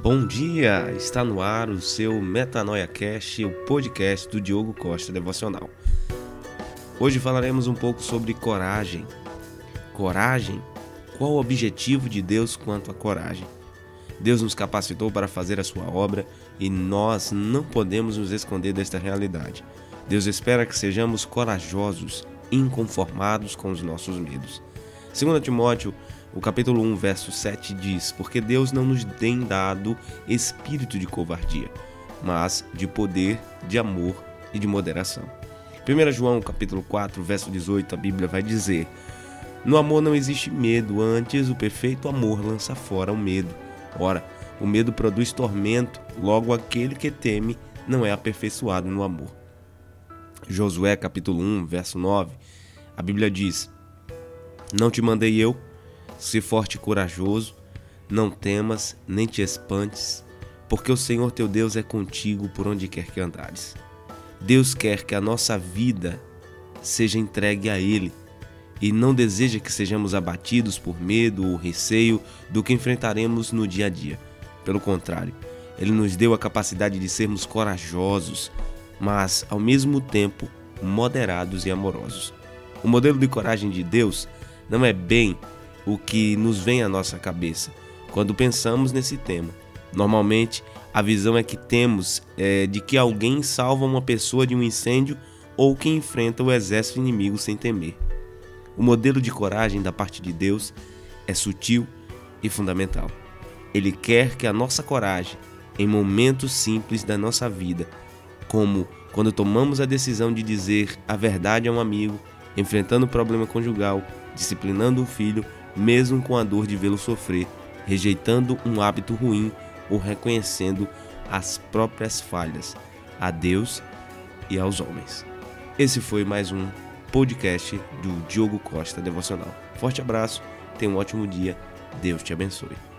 Bom dia! Está no ar o seu Metanoia Cast, o podcast do Diogo Costa Devocional. Hoje falaremos um pouco sobre coragem. Coragem? Qual o objetivo de Deus quanto à coragem? Deus nos capacitou para fazer a sua obra e nós não podemos nos esconder desta realidade. Deus espera que sejamos corajosos, inconformados com os nossos medos. 2 Timóteo o capítulo 1, verso 7 diz: Porque Deus não nos tem dado espírito de covardia, mas de poder, de amor e de moderação. 1 João, capítulo 4, verso 18, a Bíblia vai dizer: No amor não existe medo, antes o perfeito amor lança fora o medo. Ora, o medo produz tormento, logo aquele que teme não é aperfeiçoado no amor. Josué, capítulo 1, verso 9, a Bíblia diz: Não te mandei eu se forte e corajoso, não temas, nem te espantes, porque o Senhor teu Deus é contigo por onde quer que andares. Deus quer que a nossa vida seja entregue a Ele e não deseja que sejamos abatidos por medo ou receio do que enfrentaremos no dia a dia. Pelo contrário, Ele nos deu a capacidade de sermos corajosos, mas ao mesmo tempo moderados e amorosos. O modelo de coragem de Deus não é bem o que nos vem à nossa cabeça quando pensamos nesse tema. Normalmente, a visão é que temos é, de que alguém salva uma pessoa de um incêndio ou que enfrenta o exército inimigo sem temer. O modelo de coragem da parte de Deus é sutil e fundamental. Ele quer que a nossa coragem, em momentos simples da nossa vida, como quando tomamos a decisão de dizer a verdade a um amigo, enfrentando o problema conjugal, disciplinando um filho mesmo com a dor de vê-lo sofrer, rejeitando um hábito ruim ou reconhecendo as próprias falhas a Deus e aos homens. Esse foi mais um podcast do Diogo Costa Devocional. Forte abraço, tenha um ótimo dia, Deus te abençoe.